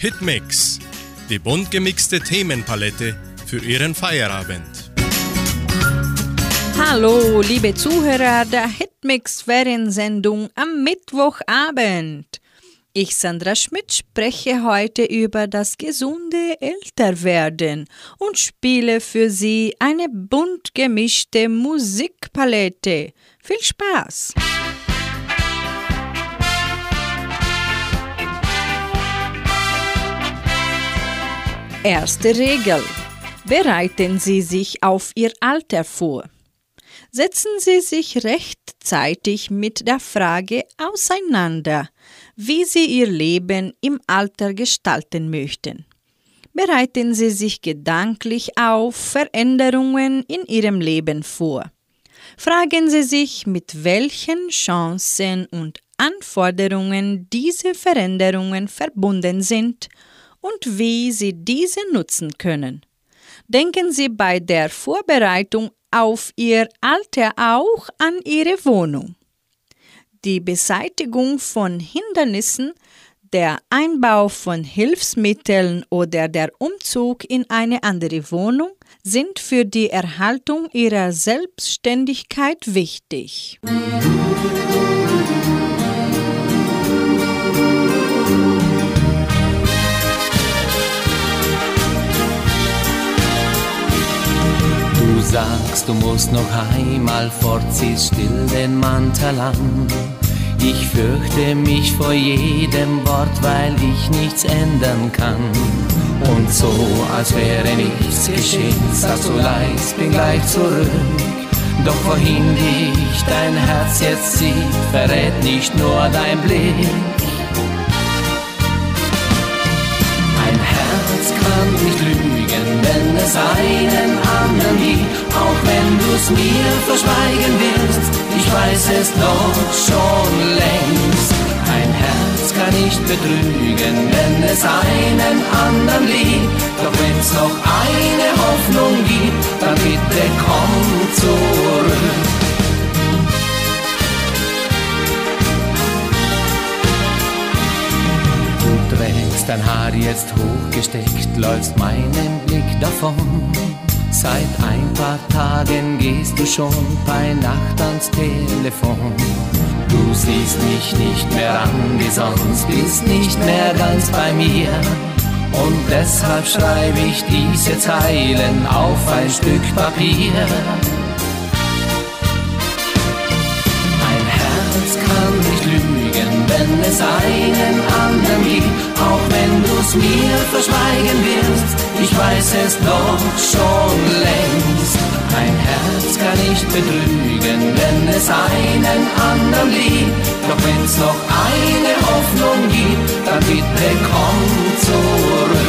Hitmix, die bunt gemixte Themenpalette für Ihren Feierabend. Hallo, liebe Zuhörer der Hitmix Feriensendung am Mittwochabend. Ich, Sandra Schmidt, spreche heute über das gesunde Älterwerden und spiele für Sie eine bunt gemischte Musikpalette. Viel Spaß! Erste Regel. Bereiten Sie sich auf Ihr Alter vor. Setzen Sie sich rechtzeitig mit der Frage auseinander, wie Sie Ihr Leben im Alter gestalten möchten. Bereiten Sie sich gedanklich auf Veränderungen in Ihrem Leben vor. Fragen Sie sich, mit welchen Chancen und Anforderungen diese Veränderungen verbunden sind und wie Sie diese nutzen können. Denken Sie bei der Vorbereitung auf Ihr Alter auch an Ihre Wohnung. Die Beseitigung von Hindernissen, der Einbau von Hilfsmitteln oder der Umzug in eine andere Wohnung sind für die Erhaltung ihrer Selbstständigkeit wichtig. Sagst, du musst noch einmal fort, ziehst still den Mantel an. Ich fürchte mich vor jedem Wort, weil ich nichts ändern kann. Und so, als wäre nichts geschehen, sagst du leis, bin gleich zurück. Doch wohin dich dein Herz jetzt sieht, verrät nicht nur dein Blick. Ein Herz kann nicht lügen, wenn es einen anderen gibt auch wenn du's mir verschweigen willst, ich weiß es doch schon längst. Ein Herz kann nicht betrügen, wenn es einen anderen liebt. Doch wenn's noch eine Hoffnung gibt, dann bitte komm zurück. Trägst dein Haar jetzt hochgesteckt, läufst meinen Blick davon. Seit ein paar Tagen gehst du schon bei Nacht ans Telefon. Du siehst mich nicht mehr an wie sonst, bist nicht mehr ganz bei mir. Und deshalb schreibe ich diese Zeilen auf ein Stück Papier. Es einen anderen gibt, auch wenn du's mir verschweigen willst ich weiß es doch schon längst. Ein Herz kann nicht betrügen, wenn es einen anderen liebt. Doch wenn's noch eine Hoffnung gibt, dann bitte komm zurück.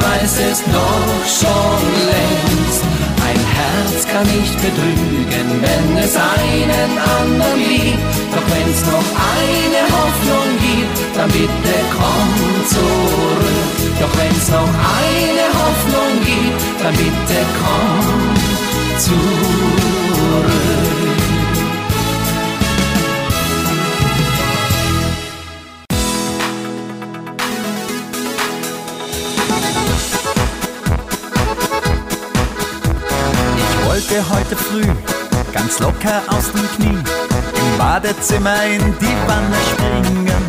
Weiß es doch schon längst. Ein Herz kann nicht betrügen, wenn es einen anderen liebt. Doch wenn's noch eine Hoffnung gibt, dann bitte komm zurück. Doch wenn's noch eine Hoffnung gibt, dann bitte komm zurück. Wollte heute früh ganz locker aus dem Knie im Badezimmer in die Wanne springen.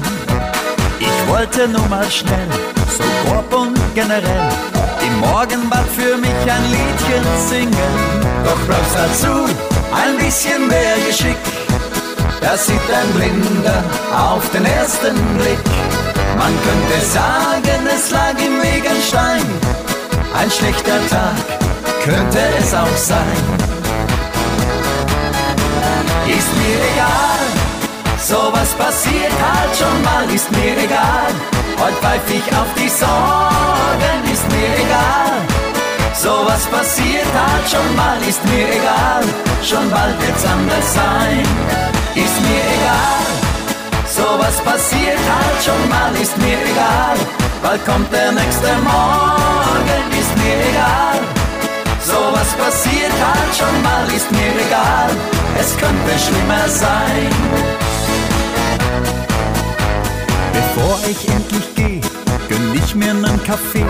Ich wollte nur mal schnell, so grob und generell, im Morgenbad für mich ein Liedchen singen. Doch brauchst dazu ein bisschen mehr Geschick. Das sieht ein Blinder auf den ersten Blick. Man könnte sagen, es lag im Weg ein Stein, ein schlechter Tag könnte es auch sein. ist mir egal. Sowas passiert halt schon mal, ist mir egal. Heute pfeif ich auf die Sorgen, ist mir egal. Sowas passiert halt schon mal, ist mir egal. Schon bald wird's anders sein, ist mir egal. Sowas passiert halt schon mal, ist mir egal. Bald kommt der nächste Morgen, ist mir egal. Sowas passiert halt schon mal, ist mir egal. Es könnte schlimmer sein. Bevor ich endlich gehe, gönn ich mir nen Kaffee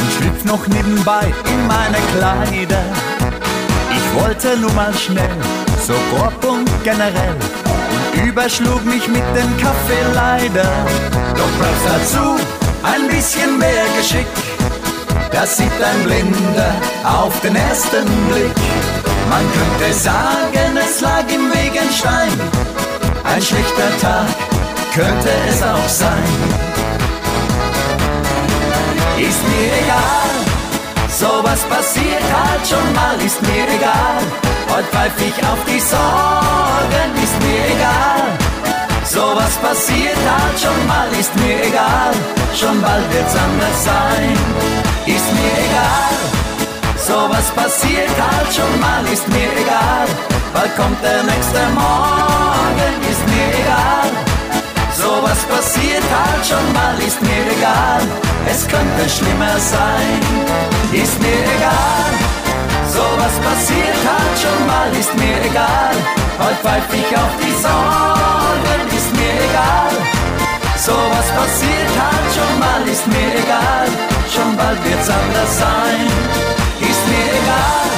und schlüpf noch nebenbei in meine Kleider. Ich wollte nur mal schnell, so grob und generell, und überschlug mich mit dem Kaffee leider. Doch brauchst dazu ein bisschen mehr Geschick. Das sieht ein Blinder auf den ersten Blick. Man könnte sagen, es lag im Weg ein Stein. Ein schlechter Tag könnte es auch sein. Ist mir egal, sowas passiert halt schon mal, ist mir egal. Heute pfeif ich auf die Sorgen, ist mir egal. Sowas passiert halt schon mal, ist mir egal. Schon bald wird's anders sein, ist mir egal. Sowas passiert halt schon mal, ist mir egal. Bald kommt der nächste Morgen, ist mir egal. Sowas passiert halt schon mal, ist mir egal. Es könnte schlimmer sein, ist mir egal. Sowas passiert halt schon mal, ist mir egal. Heute pfeif ich auf die Sorgen, egal. Sowas passiert halt schon mal, ist mir egal. Schon bald wird's anders sein, ist mir egal.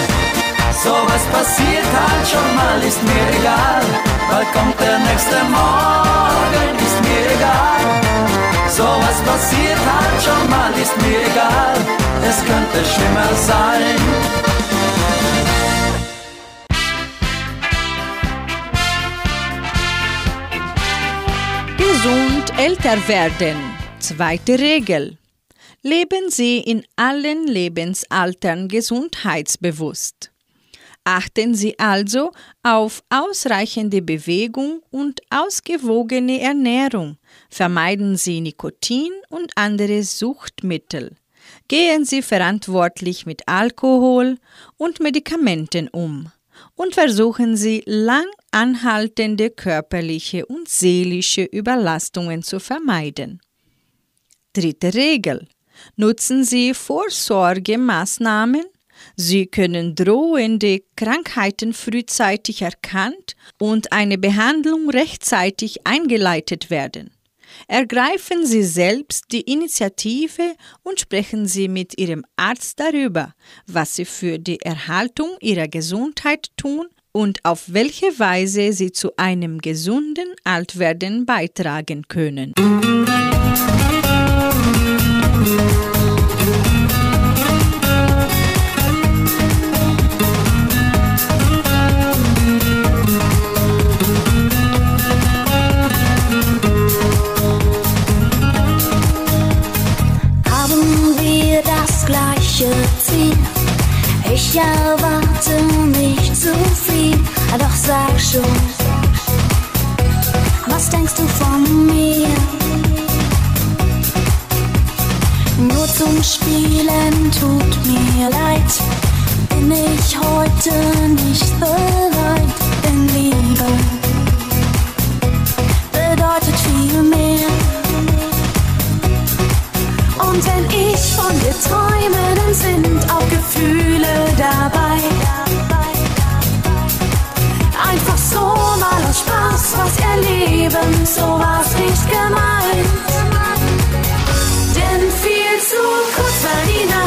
Sowas passiert halt schon mal, ist mir egal. Bald kommt der nächste Morgen, ist mir egal. Sowas passiert halt schon mal, ist mir egal. Es könnte schlimmer sein. Gesund älter werden. Zweite Regel. Leben Sie in allen Lebensaltern gesundheitsbewusst. Achten Sie also auf ausreichende Bewegung und ausgewogene Ernährung. Vermeiden Sie Nikotin und andere Suchtmittel. Gehen Sie verantwortlich mit Alkohol und Medikamenten um und versuchen Sie lang anhaltende körperliche und seelische Überlastungen zu vermeiden. Dritte Regel. Nutzen Sie Vorsorgemaßnahmen. Sie können drohende Krankheiten frühzeitig erkannt und eine Behandlung rechtzeitig eingeleitet werden. Ergreifen Sie selbst die Initiative und sprechen Sie mit Ihrem Arzt darüber, was Sie für die Erhaltung Ihrer Gesundheit tun und auf welche Weise Sie zu einem gesunden Altwerden beitragen können. Haben Ich erwarte nicht zu viel, doch sag schon, was denkst du von mir? Nur zum Spielen tut mir leid, bin ich heute nicht bereit, denn Liebe bedeutet viel mehr. Und wenn ich von dir träume, dann sind auch Gefühle dabei. Einfach so mal aus Spaß was erleben, so war's nicht gemeint. Denn viel zu kurz war die Nacht,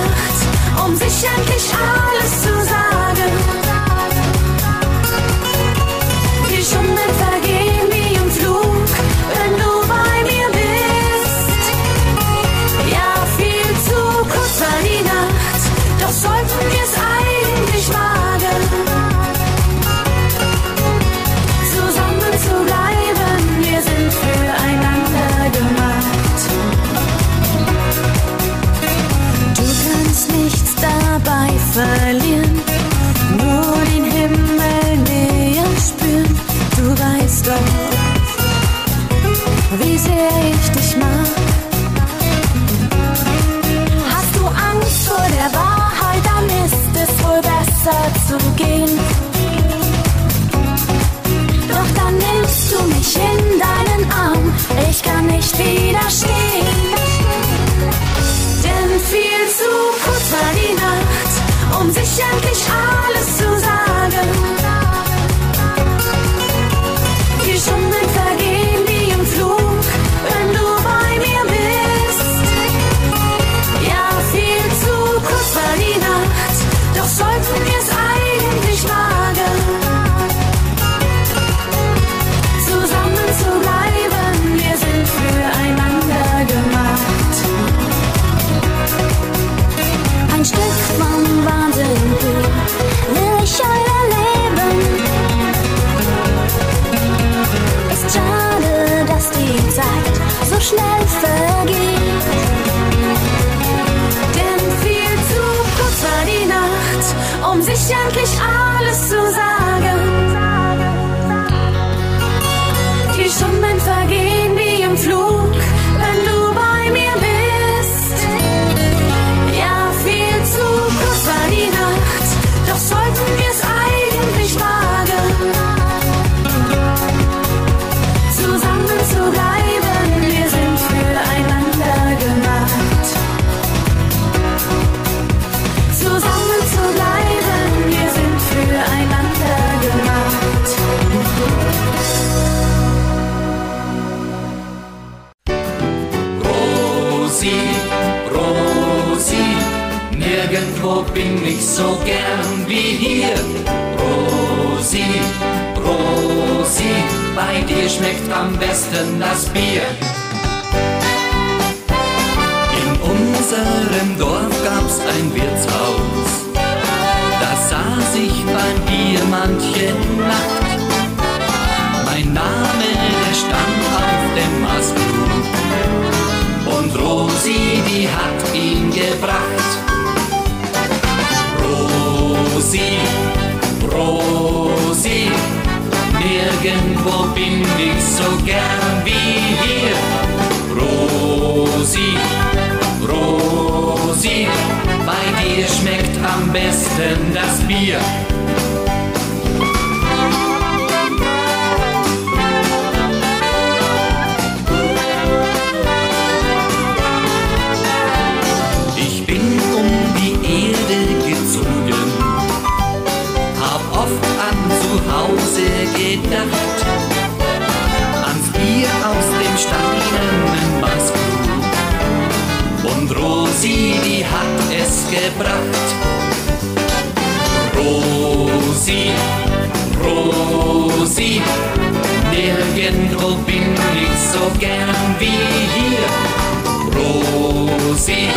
Stunden vergehen wie im Flug, so gern wie hier. Rosi, Rosi, bei dir schmeckt am besten das Bier. In unserem Dorf gab's ein Wirtshaus, da saß ich beim Bier manche Nacht. Rosi, Rosi, nirgendwo bin ich so gern wie hier. Rosi, Rosi, bei dir schmeckt am besten das Bier. Gebracht. Rosi, Rosi, nirgendwo bin ich so gern wie hier. Rosi,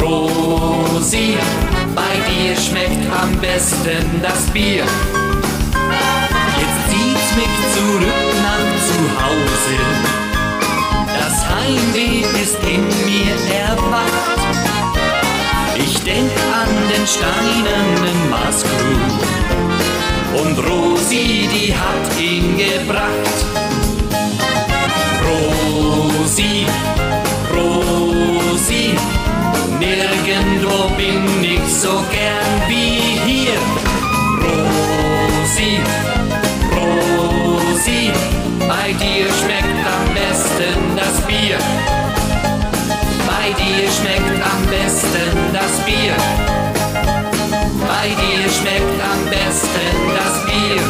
Rosi, bei dir schmeckt am besten das Bier. Jetzt zieht's mich zurück nach zu Hause. Das Heimweh ist in mir erwacht. Denk an den steinernen Maßkrug. Und Rosi, die hat ihn gebracht. Rosi, Rosi, nirgendwo bin ich so gern wie hier. Rosi, Rosi, bei dir schmeckt am besten das Bier. Bei dir schmeckt am besten das Bier. Bei dir schmeckt am besten das Bier.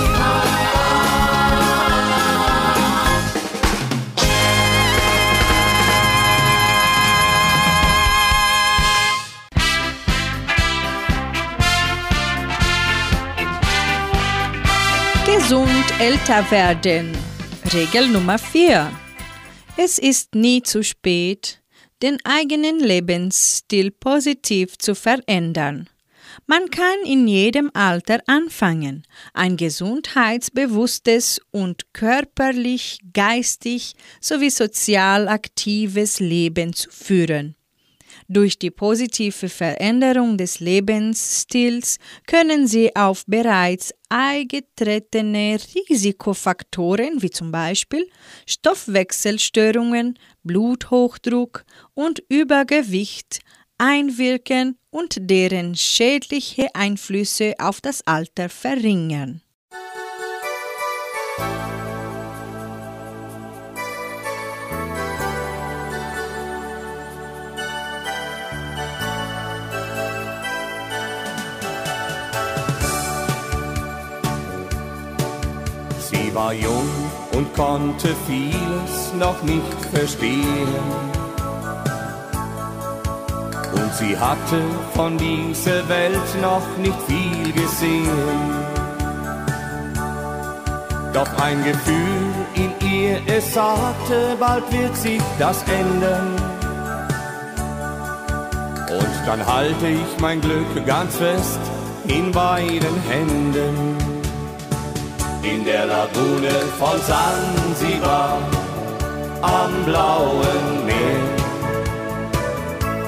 Gesund älter werden. Regel Nummer 4. Es ist nie zu spät, den eigenen Lebensstil positiv zu verändern. Man kann in jedem Alter anfangen, ein gesundheitsbewusstes und körperlich, geistig sowie sozial aktives Leben zu führen. Durch die positive Veränderung des Lebensstils können Sie auf bereits eingetretene Risikofaktoren wie zum Beispiel Stoffwechselstörungen, Bluthochdruck und Übergewicht einwirken und deren schädliche Einflüsse auf das Alter verringern. War jung und konnte vieles noch nicht verstehen und sie hatte von dieser Welt noch nicht viel gesehen. Doch ein Gefühl in ihr, es sagte, bald wird sich das ändern. Und dann halte ich mein Glück ganz fest in beiden Händen. In der Lagune von Sansibar am blauen Meer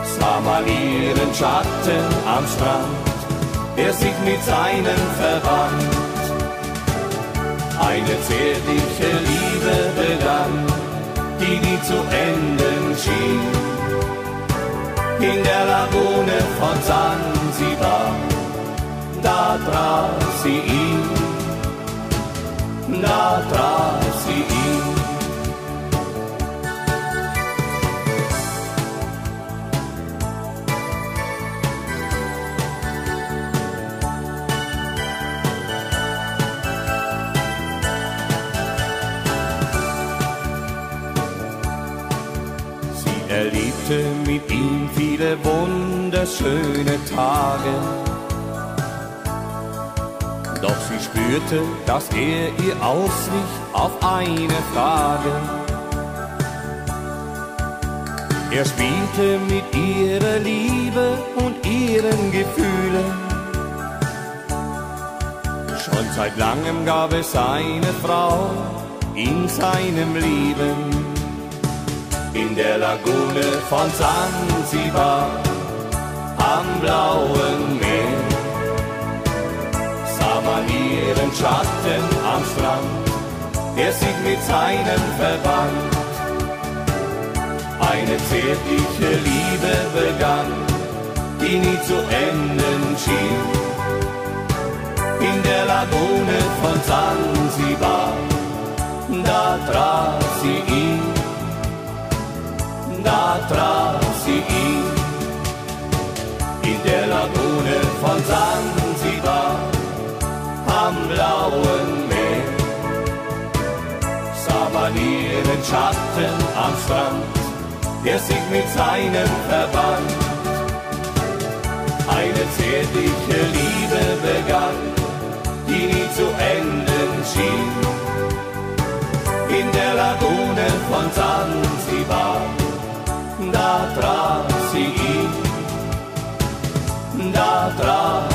sah man ihren Schatten am Strand, der sich mit seinen verband. Eine zärtliche Liebe begann, die nie zu enden schien. In der Lagune von Sansibar, da traf sie ihn, da traf sie ihn. erlebte mit ihm viele wunderschöne Tage. Doch sie spürte, dass er ihr auswich auf eine Frage. Er spielte mit ihrer Liebe und ihren Gefühlen. Schon seit langem gab es eine Frau in seinem Leben in der Lagune von Sansibar am blauen Meer. Man ihren Schatten am Strand, der sich mit seinem verband. Eine zärtliche Liebe begann, die nie zu enden schien. In der Lagune von Sansibar, da traf sie ihn da traf sie ihn. In der Lagune von Sansibar am blauen Meer sah man ihren Schatten am Strand, der sich mit seinem verband. Eine zärtliche Liebe begann, die nie zu enden schien. In der Lagune von Sansibar da traf sie ihn, da traf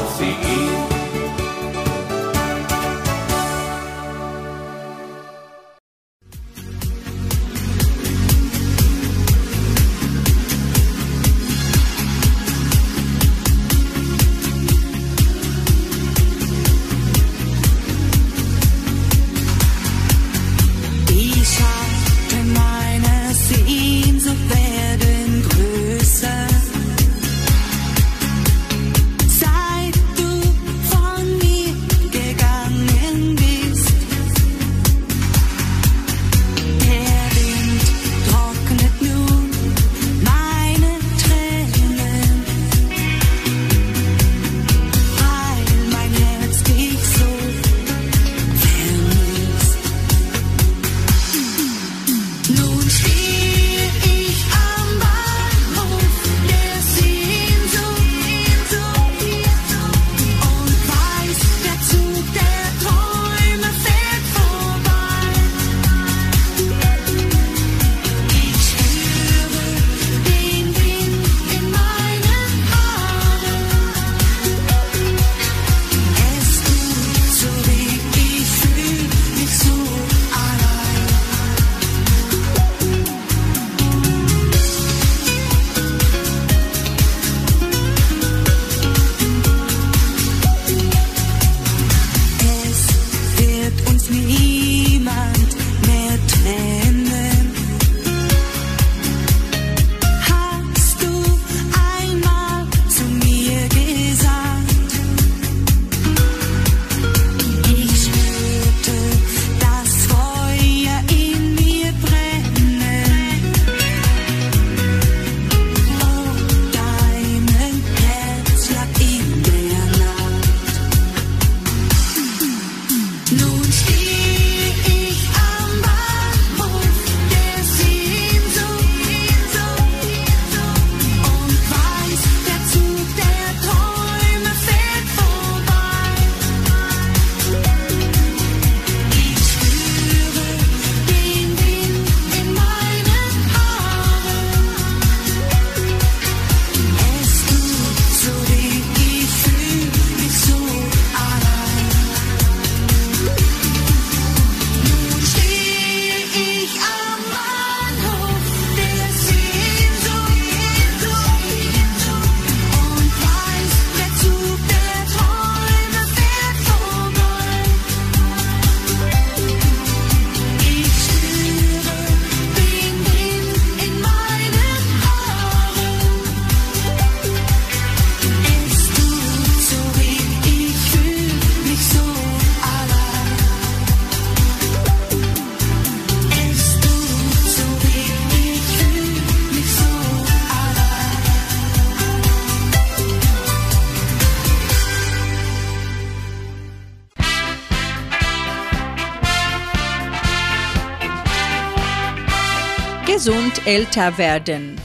älter werden.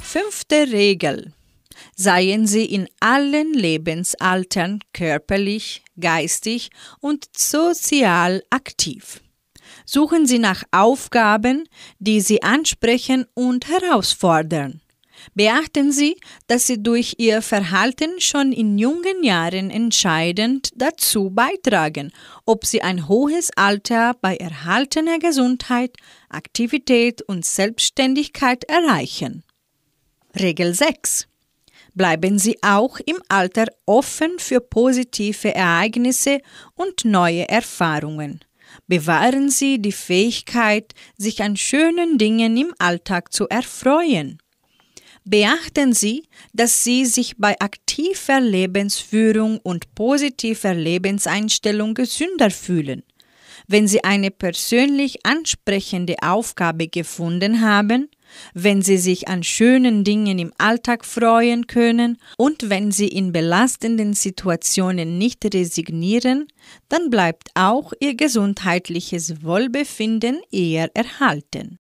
Fünfte Regel. Seien Sie in allen Lebensaltern körperlich, geistig und sozial aktiv. Suchen Sie nach Aufgaben, die Sie ansprechen und herausfordern. Beachten Sie, dass Sie durch Ihr Verhalten schon in jungen Jahren entscheidend dazu beitragen, ob Sie ein hohes Alter bei erhaltener Gesundheit, Aktivität und Selbstständigkeit erreichen. Regel 6. Bleiben Sie auch im Alter offen für positive Ereignisse und neue Erfahrungen. Bewahren Sie die Fähigkeit, sich an schönen Dingen im Alltag zu erfreuen. Beachten Sie, dass Sie sich bei aktiver Lebensführung und positiver Lebenseinstellung gesünder fühlen. Wenn Sie eine persönlich ansprechende Aufgabe gefunden haben, wenn Sie sich an schönen Dingen im Alltag freuen können und wenn Sie in belastenden Situationen nicht resignieren, dann bleibt auch Ihr gesundheitliches Wohlbefinden eher erhalten.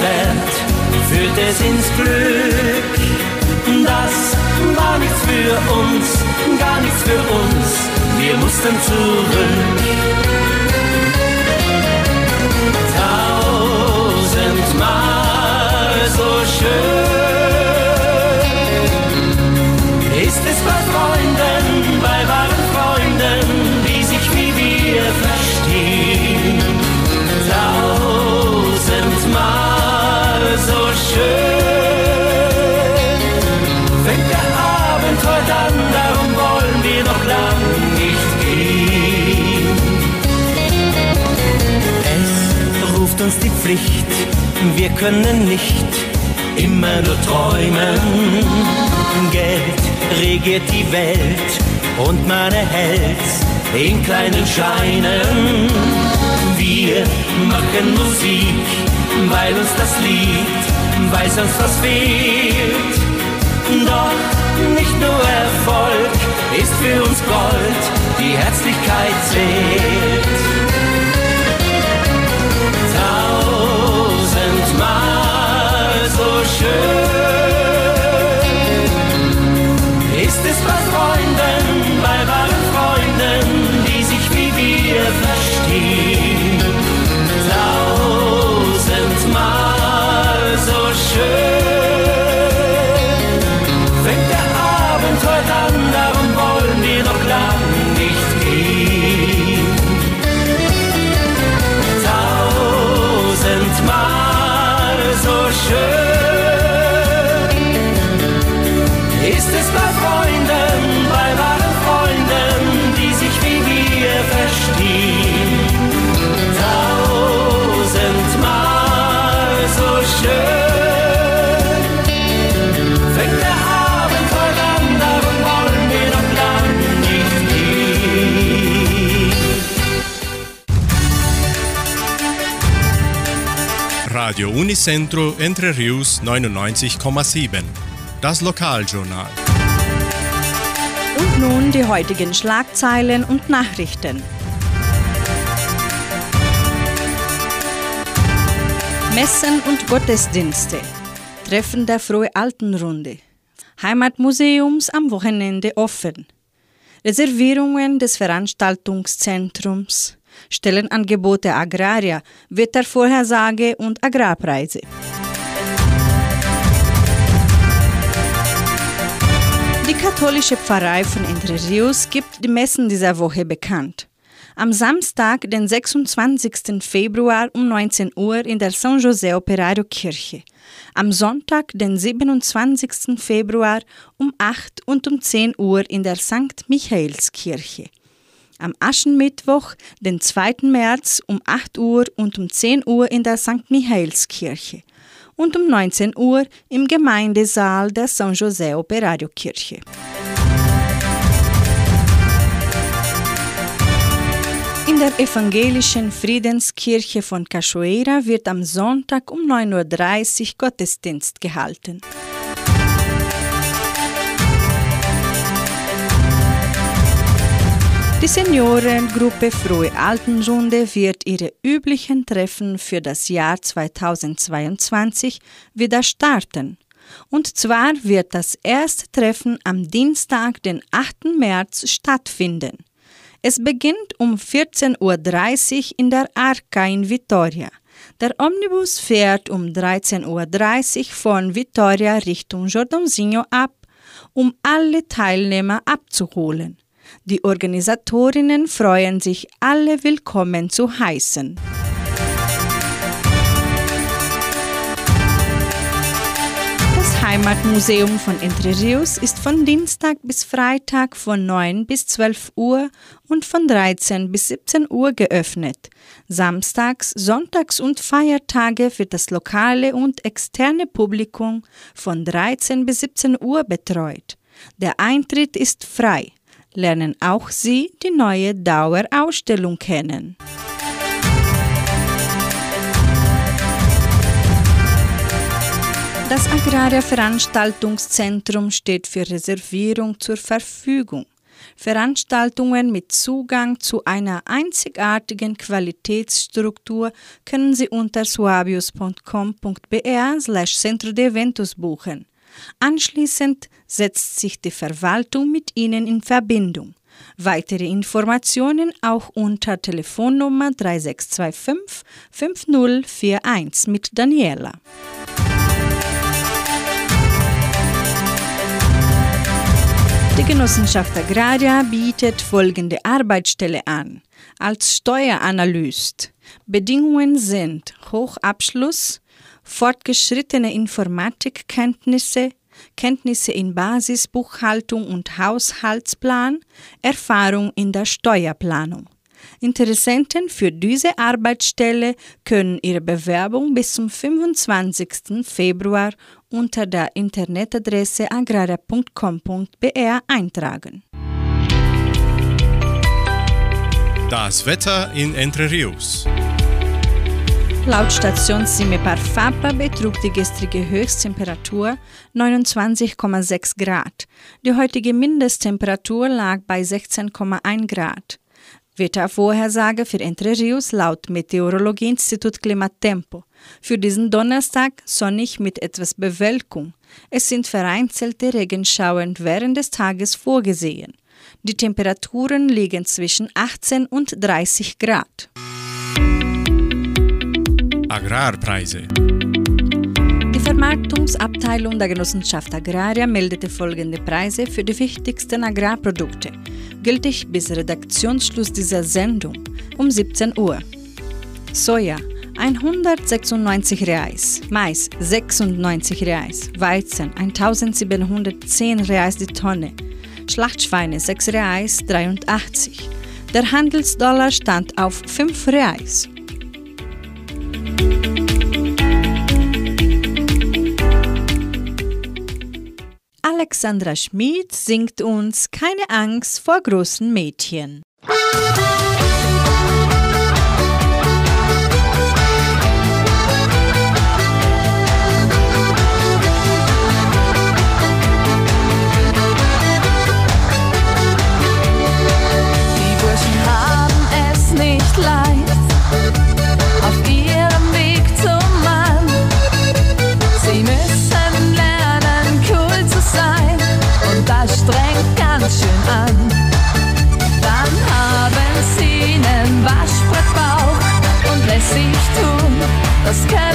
Wert, führt es ins Glück. Das war nichts für uns, gar nichts für uns, wir mussten zurück. Pflicht, wir können nicht immer nur träumen. Geld regiert die Welt und man erhält's in kleinen Scheinen. Wir machen Musik, weil uns das liegt, weil sonst was fehlt. Doch nicht nur Erfolg ist für uns Gold, die Herzlichkeit zählt. 是。Unicentro Entre Rius 99,7. Das Lokaljournal. Und nun die heutigen Schlagzeilen und Nachrichten. Messen und Gottesdienste. Treffen der Frohe Altenrunde. Heimatmuseums am Wochenende offen. Reservierungen des Veranstaltungszentrums. Stellenangebote Agraria, Wettervorhersage und Agrarpreise. Die katholische Pfarrei von Entre Rios gibt die Messen dieser Woche bekannt. Am Samstag, den 26. Februar um 19 Uhr in der San José Operario Kirche. Am Sonntag, den 27. Februar um 8 und um 10 Uhr in der St. Michaelskirche. Am Aschenmittwoch, den 2. März um 8 Uhr und um 10 Uhr in der St. Michaelskirche und um 19 Uhr im Gemeindesaal der San José Operario Kirche. In der evangelischen Friedenskirche von Cachoeira wird am Sonntag um 9.30 Uhr Gottesdienst gehalten. Die Seniorengruppe Frohe Altenrunde wird ihre üblichen Treffen für das Jahr 2022 wieder starten. Und zwar wird das erste Treffen am Dienstag, den 8. März, stattfinden. Es beginnt um 14.30 Uhr in der Arca in Vitoria. Der Omnibus fährt um 13.30 Uhr von Vitoria Richtung Jordãozinho ab, um alle Teilnehmer abzuholen. Die Organisatorinnen freuen sich, alle willkommen zu heißen. Das Heimatmuseum von Entre Rios ist von Dienstag bis Freitag von 9 bis 12 Uhr und von 13 bis 17 Uhr geöffnet. Samstags, Sonntags und Feiertage wird das lokale und externe Publikum von 13 bis 17 Uhr betreut. Der Eintritt ist frei lernen auch Sie die neue Dauerausstellung kennen. Das Agraria Veranstaltungszentrum steht für Reservierung zur Verfügung. Veranstaltungen mit Zugang zu einer einzigartigen Qualitätsstruktur können Sie unter suabius.com.br slash Centro de Eventos buchen. Anschließend setzt sich die Verwaltung mit Ihnen in Verbindung. Weitere Informationen auch unter Telefonnummer 3625 5041 mit Daniela. Die Genossenschaft Agraria bietet folgende Arbeitsstelle an. Als Steueranalyst. Bedingungen sind Hochabschluss, fortgeschrittene Informatikkenntnisse, Kenntnisse in Basisbuchhaltung und Haushaltsplan, Erfahrung in der Steuerplanung. Interessenten für diese Arbeitsstelle können ihre Bewerbung bis zum 25. Februar unter der Internetadresse agraria.com.br eintragen. Das Wetter in Entre Rios. Laut Station Simepar Fapa betrug die gestrige Höchsttemperatur 29,6 Grad. Die heutige Mindesttemperatur lag bei 16,1 Grad. Wettervorhersage für Entre Rios laut Meteorologieinstitut Klimatempo. Für diesen Donnerstag sonnig mit etwas Bewölkung. Es sind vereinzelte Regenschauer während des Tages vorgesehen. Die Temperaturen liegen zwischen 18 und 30 Grad. Agrarpreise. Die Vermarktungsabteilung der Genossenschaft Agraria meldete folgende Preise für die wichtigsten Agrarprodukte, gültig bis Redaktionsschluss dieser Sendung um 17 Uhr. Soja 196 Reais, Mais 96 Reais, Weizen 1710 Reais die Tonne, Schlachtschweine 6 Reais 83. Der Handelsdollar stand auf 5 Reais. Alexandra Schmid singt uns Keine Angst vor großen Mädchen. Let's go.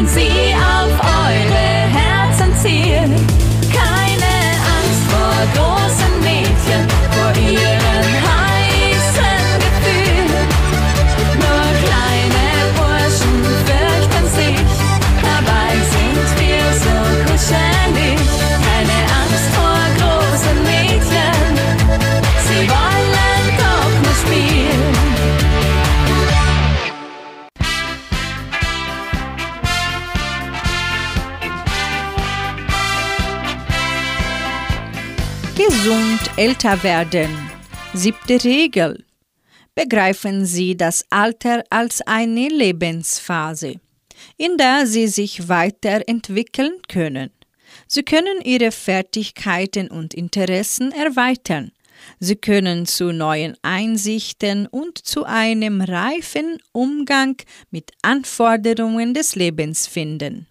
Sind sie auf älter werden. Siebte Regel. Begreifen Sie das Alter als eine Lebensphase, in der Sie sich weiterentwickeln können. Sie können Ihre Fertigkeiten und Interessen erweitern. Sie können zu neuen Einsichten und zu einem reifen Umgang mit Anforderungen des Lebens finden.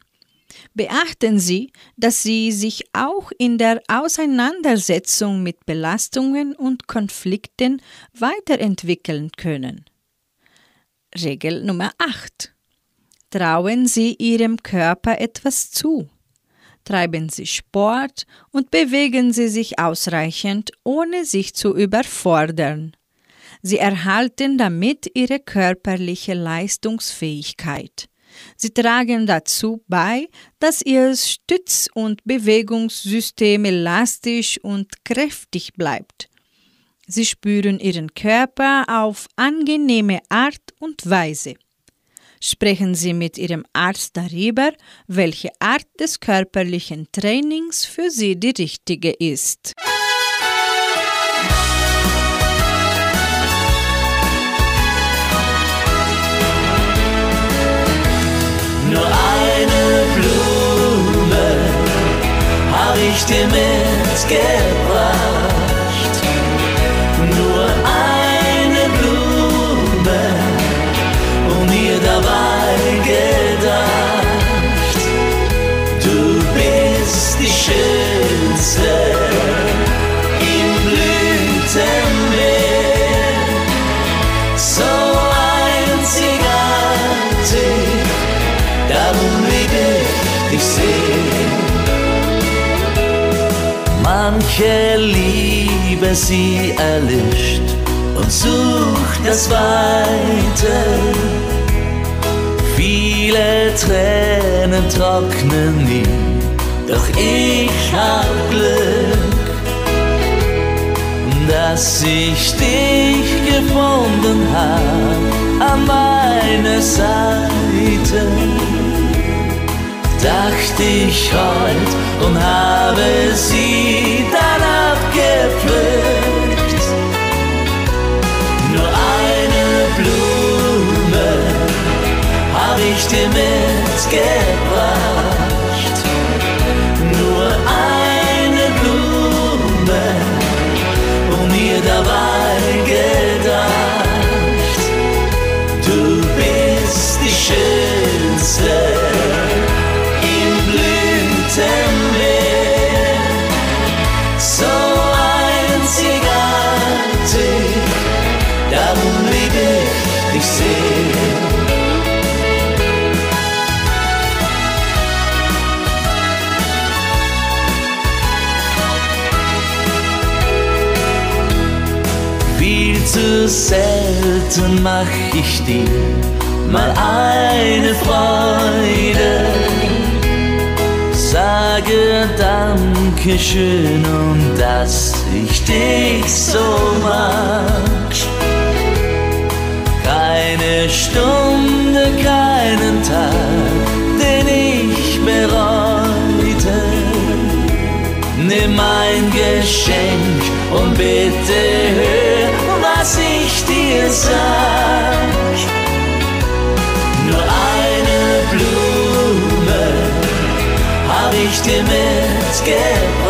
Beachten Sie, dass Sie sich auch in der Auseinandersetzung mit Belastungen und Konflikten weiterentwickeln können. Regel Nummer 8. Trauen Sie Ihrem Körper etwas zu. Treiben Sie Sport und bewegen Sie sich ausreichend, ohne sich zu überfordern. Sie erhalten damit Ihre körperliche Leistungsfähigkeit. Sie tragen dazu bei, dass Ihr Stütz- und Bewegungssystem elastisch und kräftig bleibt. Sie spüren Ihren Körper auf angenehme Art und Weise. Sprechen Sie mit Ihrem Arzt darüber, welche Art des körperlichen Trainings für Sie die richtige ist. Ich dir mitgebracht. Manche Liebe sie erlischt und sucht das Weite. Viele Tränen trocknen nie, doch ich hab Glück, dass ich dich gefunden hab an meiner Seite dachte ich heut und habe sie dann abgepflückt. Nur eine Blume hab ich dir mitgebracht. Selten mach ich dir mal eine Freude. Sage Dankeschön und dass ich dich so mag. Keine Stunde, keinen Tag, den ich bereute. Nimm mein Geschenk und bitte hör, was ich dir sag. Nur eine Blume hab ich dir mitgebracht.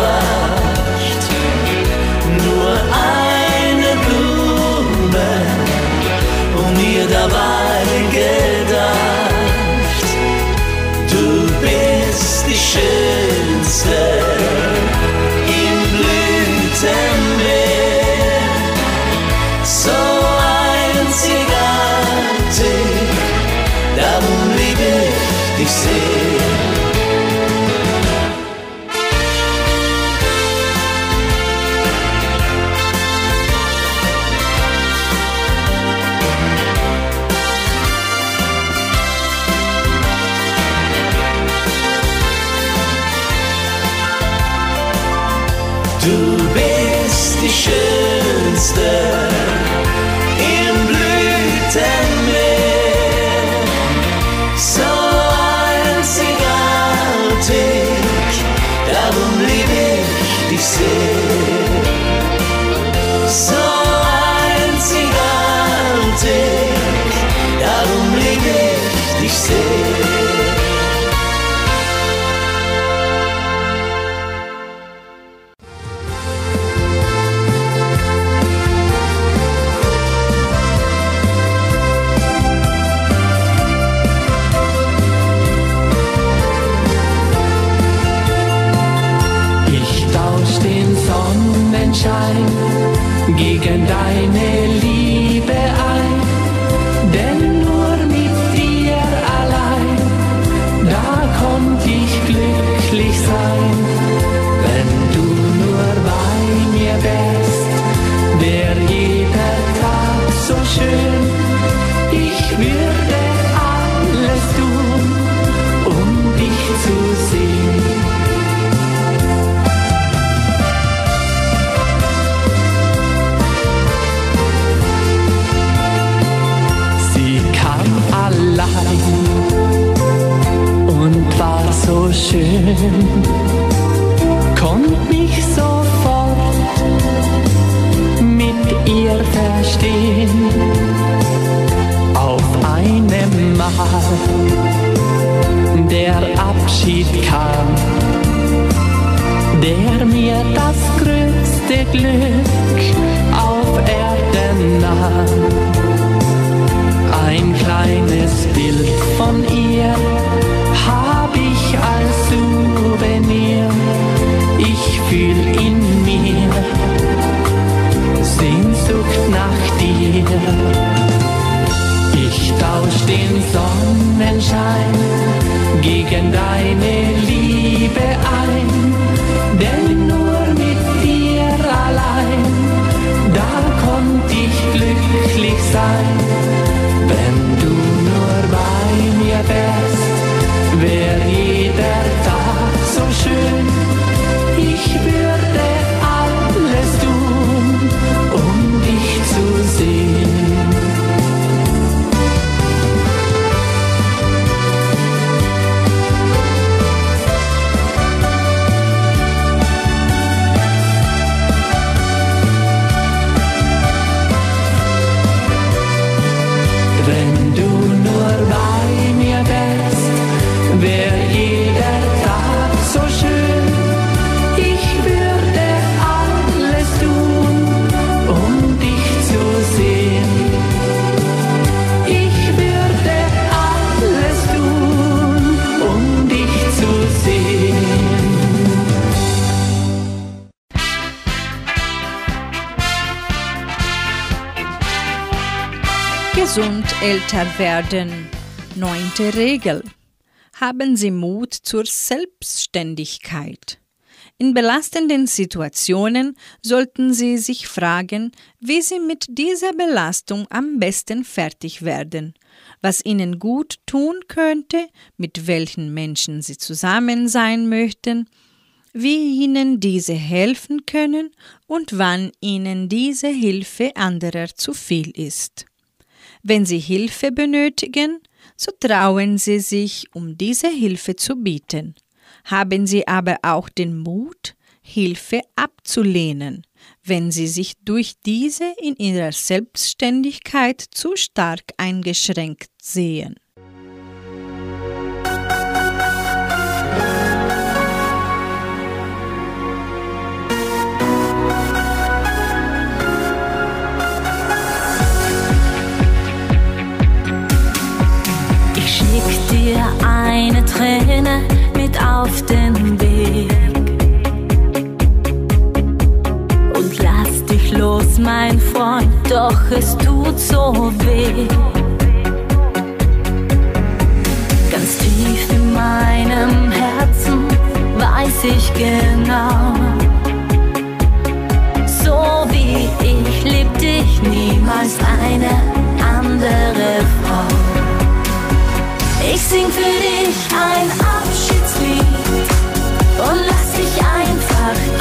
Größte Glück auf Erden nahm. Ein kleines Bild von ihr hab ich als Souvenir. Ich fühl in mir Sehnsucht nach dir. Ich tausch den Sonnenschein gegen deine Liebe ein, denn nur glücklich sein. Wenn du nur bei mir wärst, wär jeder Tag so schön. Ich würde Gesund älter werden. Neunte Regel. Haben Sie Mut zur Selbstständigkeit. In belastenden Situationen sollten Sie sich fragen, wie Sie mit dieser Belastung am besten fertig werden, was Ihnen gut tun könnte, mit welchen Menschen Sie zusammen sein möchten, wie Ihnen diese helfen können und wann Ihnen diese Hilfe anderer zu viel ist. Wenn Sie Hilfe benötigen, so trauen Sie sich, um diese Hilfe zu bieten. Haben Sie aber auch den Mut, Hilfe abzulehnen, wenn Sie sich durch diese in Ihrer Selbstständigkeit zu stark eingeschränkt sehen. Auf den Weg und lass dich los, mein Freund, doch es tut so weh. Ganz tief in meinem Herzen weiß ich genau, so wie ich lieb dich niemals eine andere Frau. Ich sing für dich ein Abschiedslied und lass dich einfach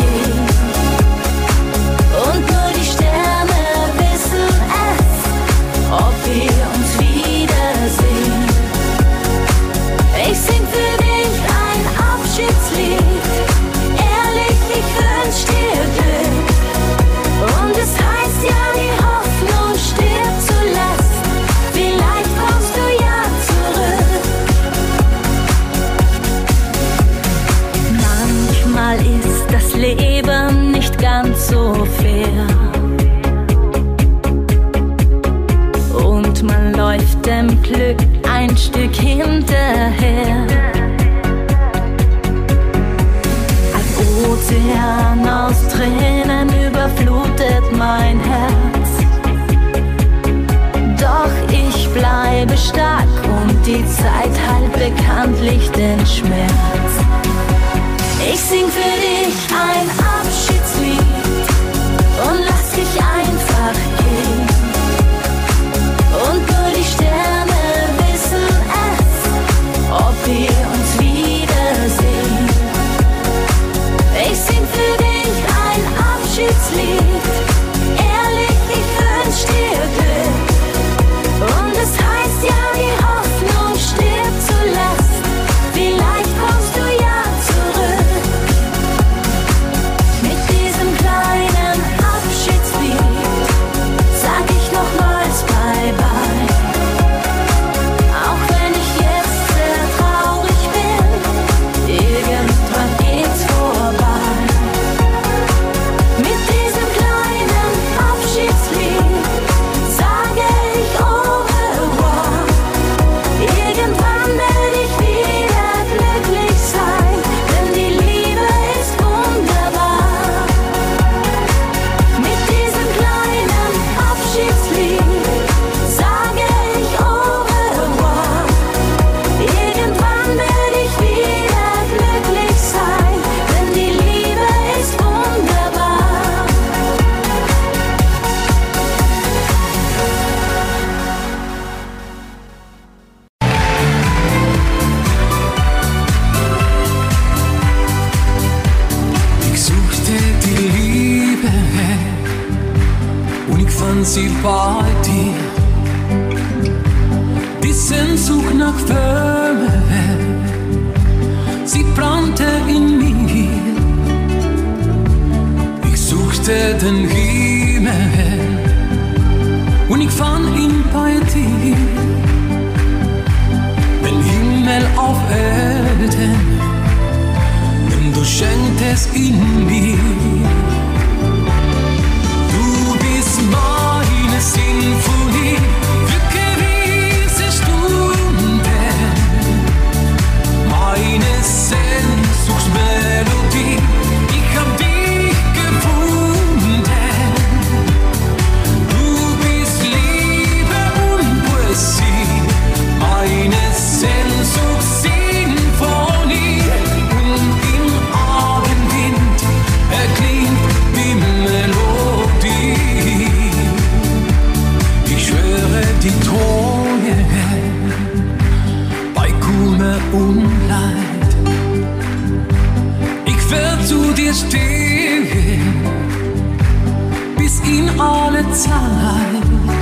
alle Zeit.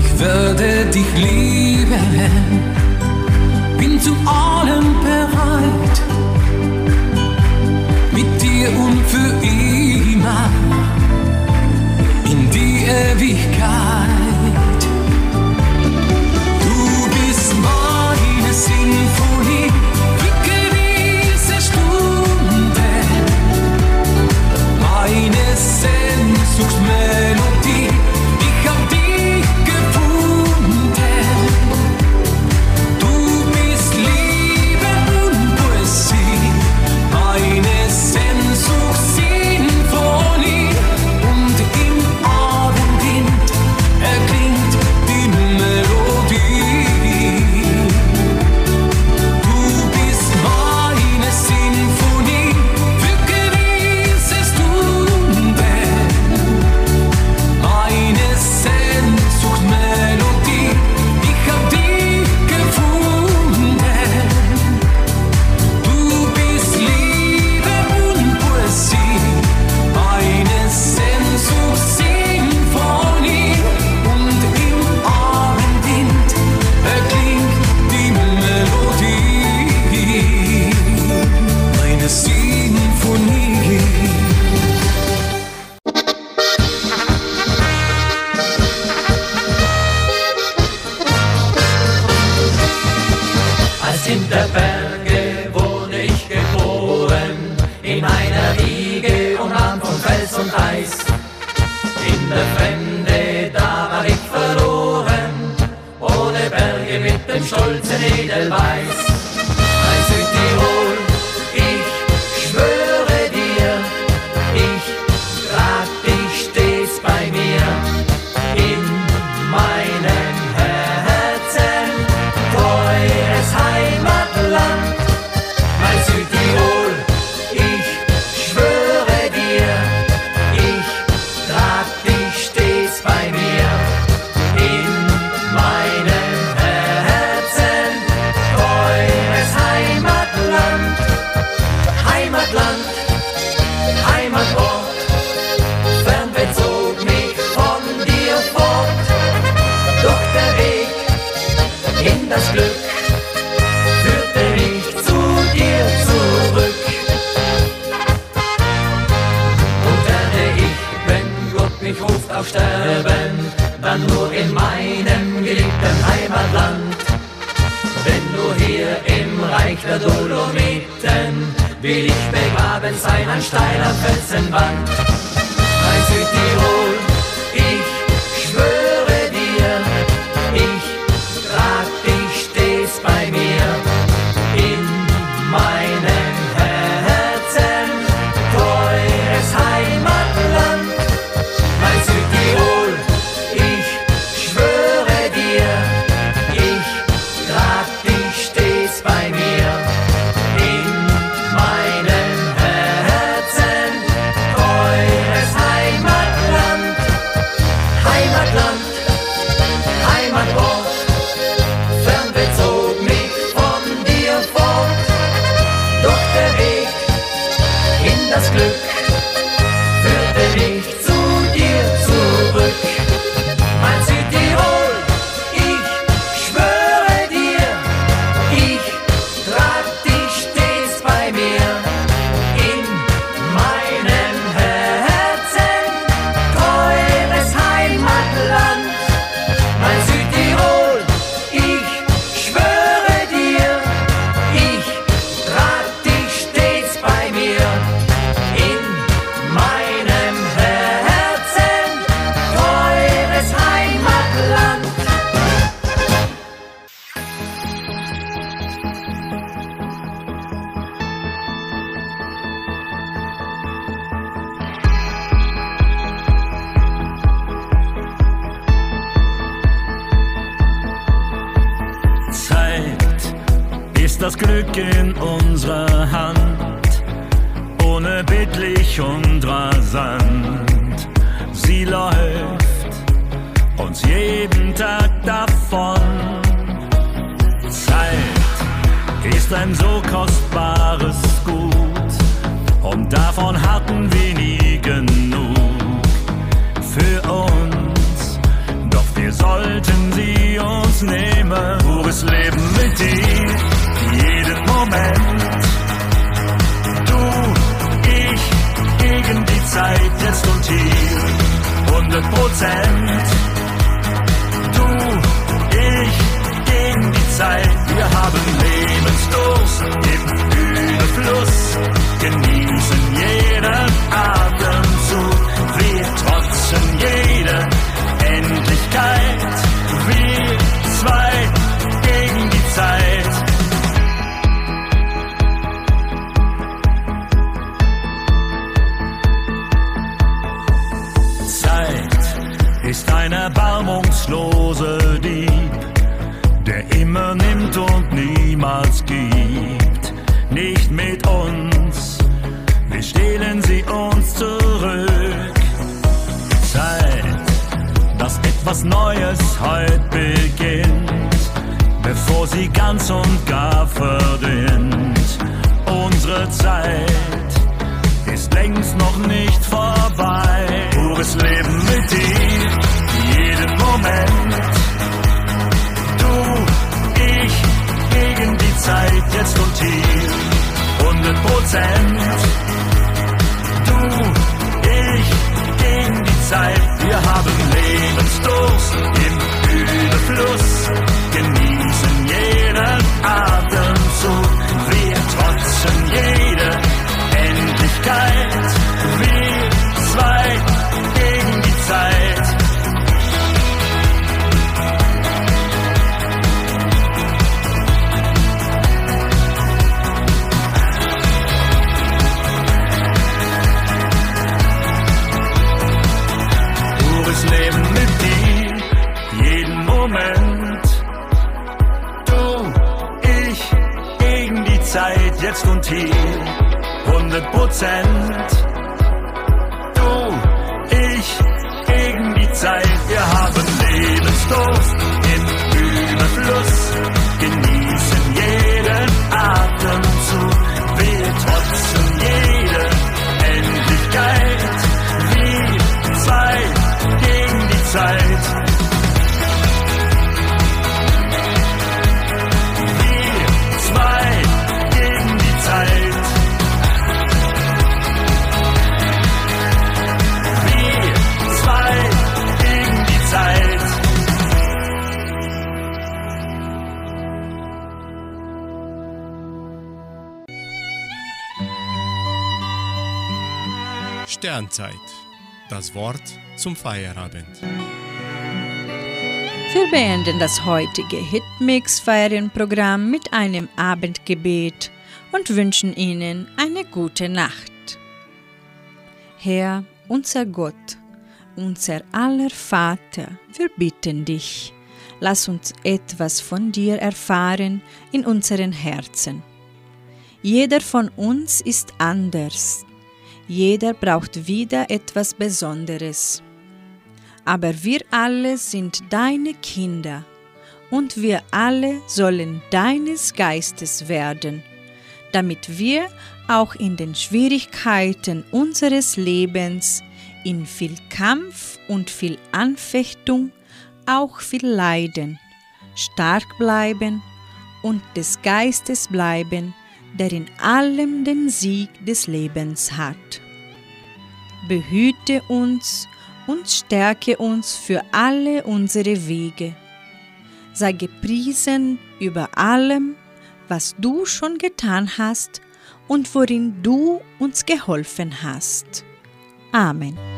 Ich würde dich lieben, bin zu allem bereit. Mit dir und für immer in die Ewigkeit. zoekt mij del. Ein erbarmungsloser Dieb, der immer nimmt und niemals gibt. Nicht mit uns, wir stehlen sie uns zurück. Zeit, dass etwas Neues heute beginnt, bevor sie ganz und gar verdient. Unsere Zeit ist längst noch nicht vorbei. Pures Leben mit dir, Moment. Du, ich, gegen die Zeit, jetzt und hier, 100 Prozent. Du, ich, gegen die Zeit, wir haben Lebensdurst im Überfluss, Jetzt und hier, 100 Prozent. Du, ich, gegen die Zeit, wir haben Lebensdurst Sternzeit. Das Wort zum Feierabend. Wir beenden das heutige Hitmix-Ferienprogramm mit einem Abendgebet und wünschen Ihnen eine gute Nacht. Herr, unser Gott, unser aller Vater, wir bitten dich, lass uns etwas von dir erfahren in unseren Herzen. Jeder von uns ist anders. Jeder braucht wieder etwas Besonderes. Aber wir alle sind deine Kinder und wir alle sollen deines Geistes werden, damit wir auch in den Schwierigkeiten unseres Lebens, in viel Kampf und viel Anfechtung, auch viel Leiden, stark bleiben und des Geistes bleiben, der in allem den Sieg des Lebens hat. Behüte uns und stärke uns für alle unsere Wege. Sei gepriesen über allem, was du schon getan hast und worin du uns geholfen hast. Amen.